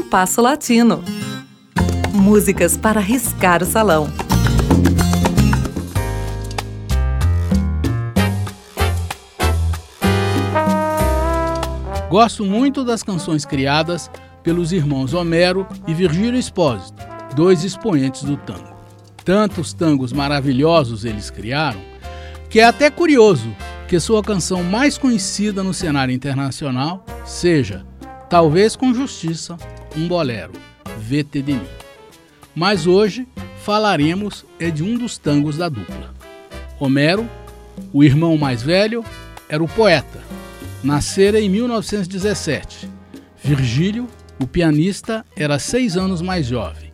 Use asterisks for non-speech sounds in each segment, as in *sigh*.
Compasso Latino. Músicas para riscar o salão. Gosto muito das canções criadas pelos irmãos Homero e Virgílio Espósito, dois expoentes do tango. Tantos tangos maravilhosos eles criaram, que é até curioso que sua canção mais conhecida no cenário internacional seja, talvez com justiça, um bolero, VT de mim. Mas hoje falaremos é de um dos tangos da dupla. Homero, o irmão mais velho, era o poeta nascera em 1917. Virgílio, o pianista, era seis anos mais jovem.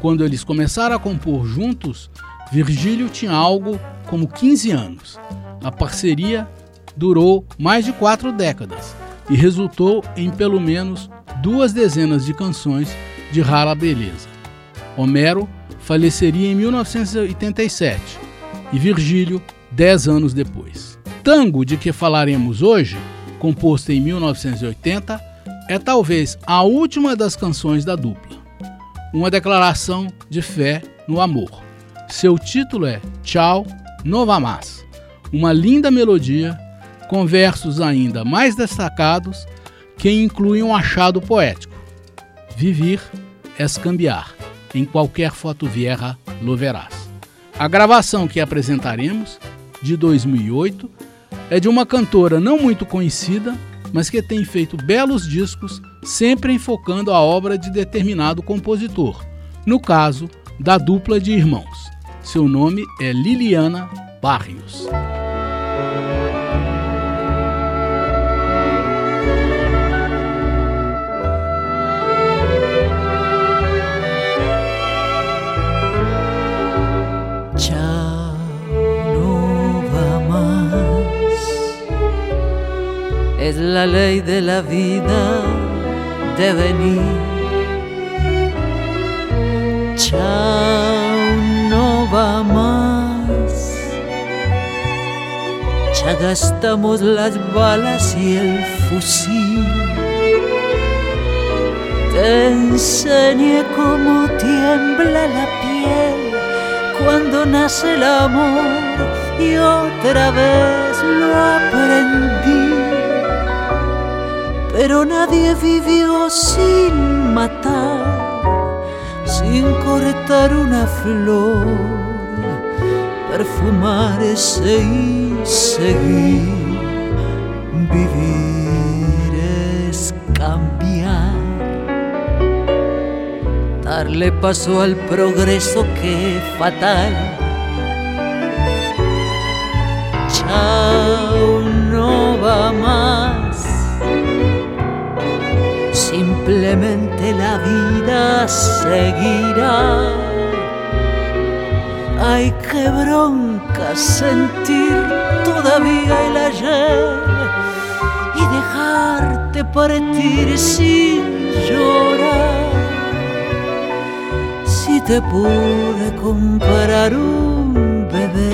Quando eles começaram a compor juntos, Virgílio tinha algo como 15 anos. A parceria durou mais de quatro décadas e resultou em pelo menos duas dezenas de canções de rara beleza. Homero faleceria em 1987 e Virgílio dez anos depois tango de que falaremos hoje, composto em 1980, é talvez a última das canções da dupla. Uma declaração de fé no amor. Seu título é Tchau, Nova Mas, uma linda melodia com versos ainda mais destacados que incluem um achado poético. Vivir es cambiar, em qualquer foto vieja lo verás. A gravação que apresentaremos, de 2008, é de uma cantora não muito conhecida, mas que tem feito belos discos, sempre enfocando a obra de determinado compositor, no caso, da dupla de irmãos. Seu nome é Liliana Barrios. Es la ley de la vida de venir. Chao, no va más. Ya gastamos las balas y el fusil. Te enseñé cómo tiembla la piel cuando nace el amor y otra vez lo aprendí pero nadie vivió sin matar, sin cortar una flor, perfumarse y seguir. Vivir es cambiar, darle paso al progreso que fatal. Seguirá. Ay, qué bronca sentir todavía el ayer y dejarte partir sin llorar. Si te pude comprar un bebé,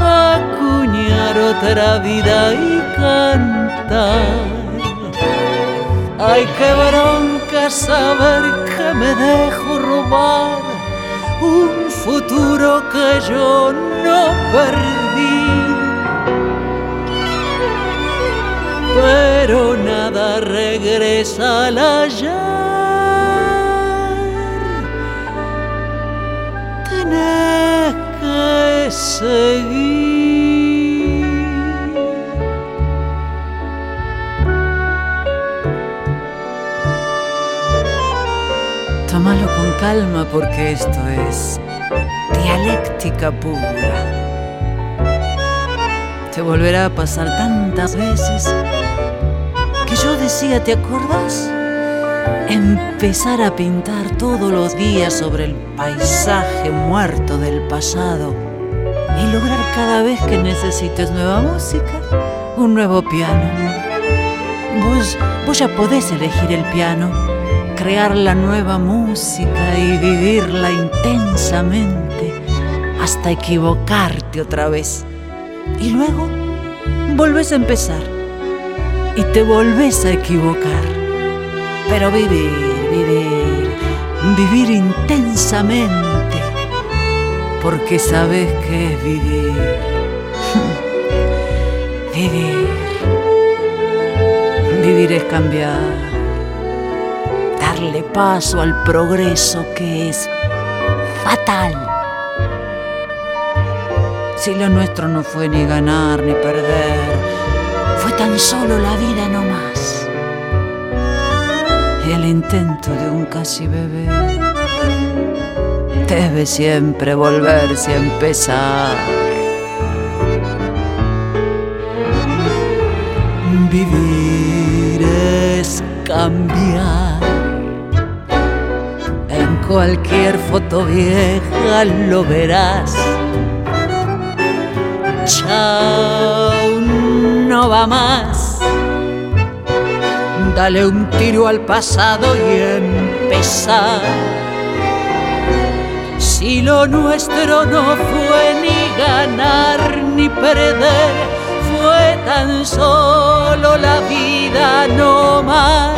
acuñar otra vida y cantar Ay, qué bronca saber que me dejo robar un futuro que yo no perdí. Pero nada regresa al ayer. Tenés que seguir. Calma porque esto es dialéctica pura. Te volverá a pasar tantas veces que yo decía, ¿te acordás? Empezar a pintar todos los días sobre el paisaje muerto del pasado y lograr cada vez que necesites nueva música, un nuevo piano. Vos, vos ya podés elegir el piano crear la nueva música y vivirla intensamente hasta equivocarte otra vez. Y luego volvés a empezar y te volvés a equivocar. Pero vivir, vivir, vivir intensamente, porque sabes que es vivir. *laughs* vivir. Vivir es cambiar, darle paso al progreso que es fatal. Si lo nuestro no fue ni ganar ni perder, fue tan solo la vida no más. Y el intento de un casi bebé debe siempre volverse a empezar. Vivir es cambiar. Cualquier foto vieja lo verás. Chao, no va más. Dale un tiro al pasado y empezar. Si lo nuestro no fue ni ganar ni perder, fue tan solo la vida no más.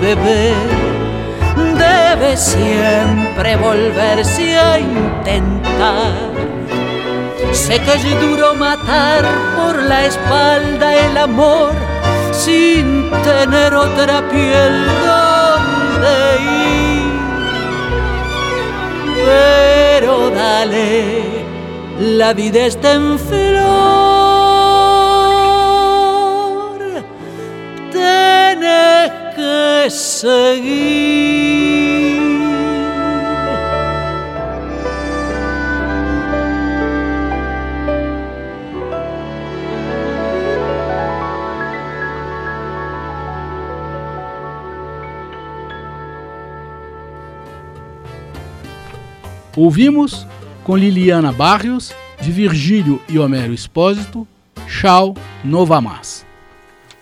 Bebé debe siempre volverse a intentar. Sé que es duro matar por la espalda el amor sin tener otra piel donde ir. Pero dale, la vida está en flor. Que seguir. Ouvimos com Liliana Barrios, de Virgílio e Homero Espósito, Chau Nova Mas.